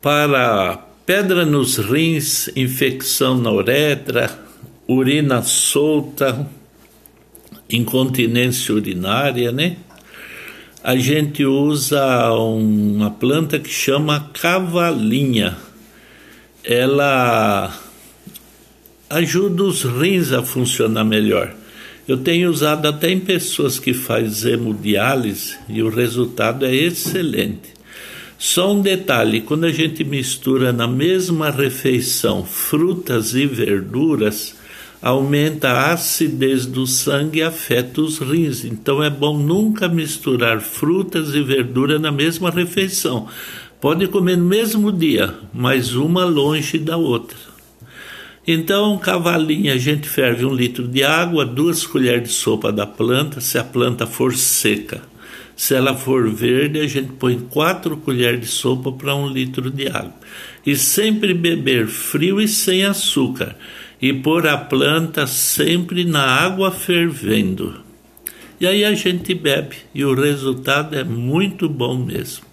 para pedra nos rins, infecção na uretra, urina solta, incontinência urinária, né? A gente usa uma planta que chama cavalinha. Ela ajuda os rins a funcionar melhor. Eu tenho usado até em pessoas que fazem hemodiálise e o resultado é excelente. Só um detalhe: quando a gente mistura na mesma refeição frutas e verduras, aumenta a acidez do sangue e afeta os rins. Então é bom nunca misturar frutas e verdura na mesma refeição. Pode comer no mesmo dia, mas uma longe da outra. Então, cavalinha, a gente ferve um litro de água, duas colheres de sopa da planta, se a planta for seca. Se ela for verde, a gente põe quatro colheres de sopa para um litro de água. E sempre beber frio e sem açúcar. E pôr a planta sempre na água fervendo. E aí a gente bebe e o resultado é muito bom mesmo.